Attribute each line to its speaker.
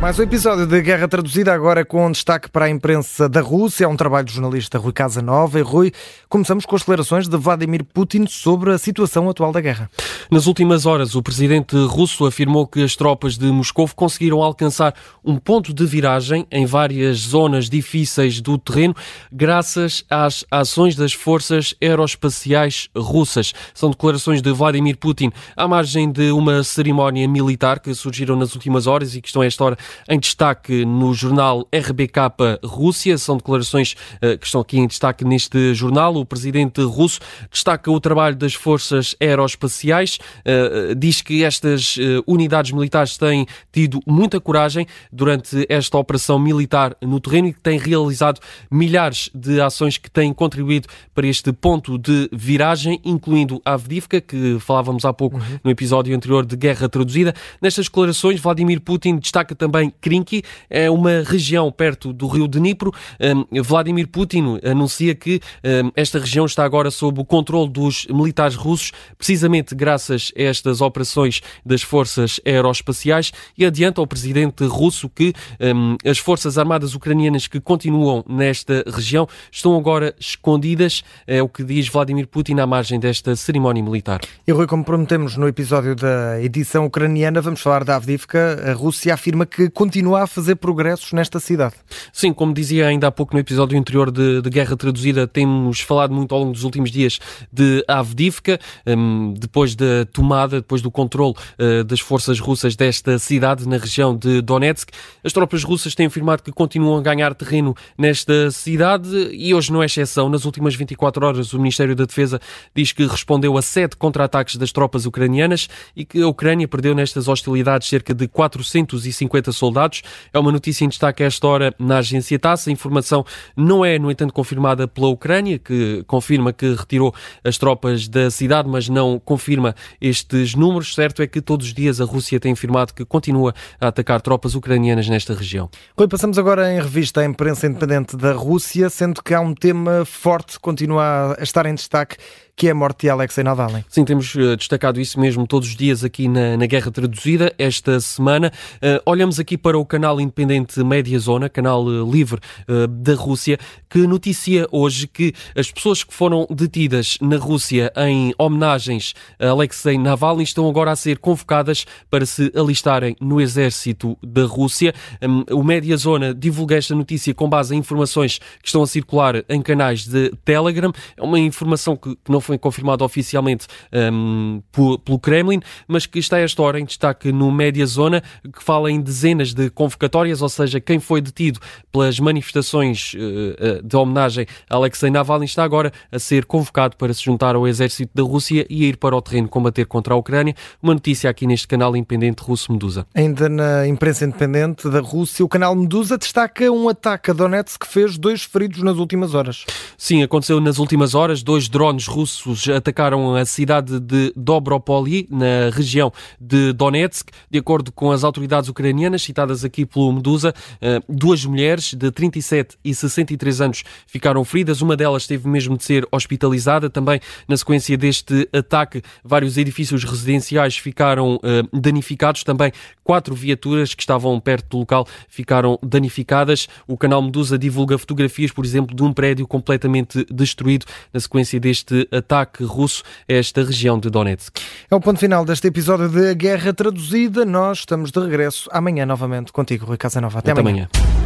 Speaker 1: Mais um episódio de Guerra Traduzida, agora com destaque para a imprensa da Rússia. É um trabalho do jornalista Rui Casanova. E Rui, começamos com as declarações de Vladimir Putin sobre a situação atual da guerra.
Speaker 2: Nas últimas horas, o presidente russo afirmou que as tropas de Moscou conseguiram alcançar um ponto de viragem em várias zonas difíceis do terreno, graças às ações das forças aeroespaciais russas. São declarações de Vladimir Putin à margem de uma cerimónia militar que surgiram nas últimas horas e que estão a esta hora em destaque no jornal RBK Rússia. São declarações uh, que estão aqui em destaque neste jornal. O presidente russo destaca o trabalho das forças aeroespaciais, uh, diz que estas unidades militares têm tido muita coragem durante esta operação militar no terreno e que têm realizado milhares de ações que têm contribuído para este ponto de viragem, incluindo a Avdivka, que falávamos há pouco uhum. no episódio anterior de Guerra Traduzida. Nestas declarações, Vladimir Putin destaca também Krinky, é uma região perto do rio Dnipro. Um, Vladimir Putin anuncia que um, esta região está agora sob o controle dos militares russos, precisamente graças a estas operações das forças aeroespaciais, e adianta ao presidente russo que um, as forças armadas ucranianas que continuam nesta região estão agora escondidas, é o que diz Vladimir Putin à margem desta cerimónia militar.
Speaker 1: E Rui, como prometemos no episódio da edição ucraniana, vamos falar da Avdivka. A Rússia afirma que continua a fazer progressos nesta cidade.
Speaker 2: Sim, como dizia ainda há pouco no episódio anterior de, de Guerra Traduzida, temos falado muito ao longo dos últimos dias de Avdivka, um, depois da tomada, depois do controle uh, das forças russas desta cidade na região de Donetsk. As tropas russas têm afirmado que continuam a ganhar terreno nesta cidade e hoje não é exceção. Nas últimas 24 horas, o Ministério da Defesa diz que respondeu a sete contra-ataques das tropas ucranianas e que a Ucrânia perdeu nestas hostilidades cerca de 450 soldados. É uma notícia em destaque a esta hora na agência TASS. A informação não é, no entanto, confirmada pela Ucrânia, que confirma que retirou as tropas da cidade, mas não confirma estes números. Certo é que todos os dias a Rússia tem afirmado que continua a atacar tropas ucranianas nesta região.
Speaker 1: Rui, passamos agora em revista a imprensa independente da Rússia, sendo que há um tema forte que continua a estar em destaque que é a morte de Alexei Navalny.
Speaker 2: Sim, temos uh, destacado isso mesmo todos os dias aqui na, na Guerra Traduzida, esta semana. Uh, olhamos aqui para o canal independente Média Zona, canal uh, livre da Rússia, que noticia hoje que as pessoas que foram detidas na Rússia em homenagens a Alexei Navalny estão agora a ser convocadas para se alistarem no exército da Rússia. Um, o Média Zona divulga esta notícia com base em informações que estão a circular em canais de Telegram. É uma informação que, que não foi foi confirmado oficialmente um, pelo Kremlin, mas que está esta hora em destaque no Média Zona, que fala em dezenas de convocatórias, ou seja, quem foi detido pelas manifestações uh, de homenagem a Alexei Navalny está agora a ser convocado para se juntar ao exército da Rússia e ir para o terreno combater contra a Ucrânia. Uma notícia aqui neste canal independente russo Medusa.
Speaker 1: Ainda na imprensa independente da Rússia, o canal Medusa destaca um ataque a Donetsk que fez dois feridos nas últimas horas.
Speaker 2: Sim, aconteceu nas últimas horas. Dois drones russos russos atacaram a cidade de Dobropoli, na região de Donetsk. De acordo com as autoridades ucranianas, citadas aqui pelo Medusa, eh, duas mulheres de 37 e 63 anos ficaram feridas. Uma delas teve mesmo de ser hospitalizada. Também, na sequência deste ataque, vários edifícios residenciais ficaram eh, danificados. Também quatro viaturas que estavam perto do local ficaram danificadas. O canal Medusa divulga fotografias, por exemplo, de um prédio completamente destruído na sequência deste ataque ataque russo a esta região de Donetsk.
Speaker 1: É o ponto final deste episódio de Guerra Traduzida. Nós estamos de regresso amanhã novamente contigo, Rui Casanova. Até, Até amanhã. amanhã.